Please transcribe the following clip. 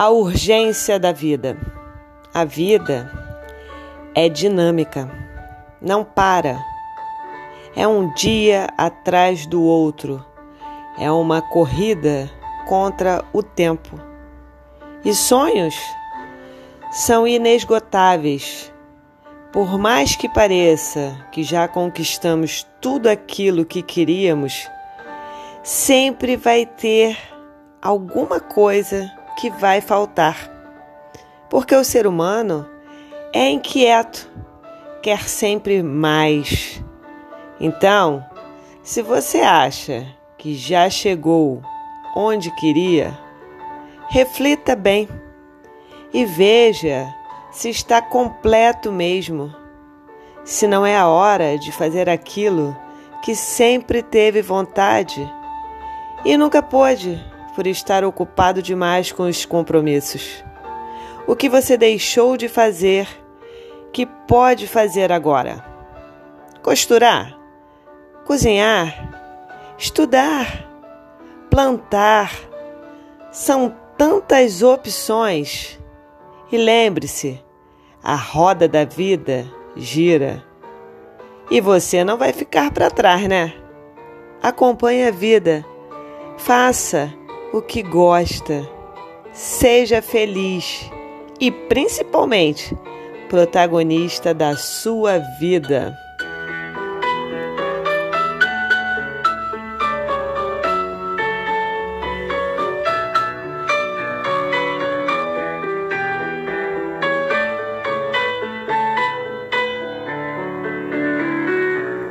A urgência da vida. A vida é dinâmica, não para. É um dia atrás do outro, é uma corrida contra o tempo. E sonhos são inesgotáveis. Por mais que pareça que já conquistamos tudo aquilo que queríamos, sempre vai ter alguma coisa que vai faltar. Porque o ser humano é inquieto, quer sempre mais. Então, se você acha que já chegou onde queria, reflita bem e veja se está completo mesmo. Se não é a hora de fazer aquilo que sempre teve vontade e nunca pôde por estar ocupado demais com os compromissos. O que você deixou de fazer que pode fazer agora? Costurar, cozinhar, estudar, plantar. São tantas opções. E lembre-se, a roda da vida gira. E você não vai ficar para trás, né? Acompanhe a vida. Faça o que gosta. Seja feliz e, principalmente, protagonista da sua vida.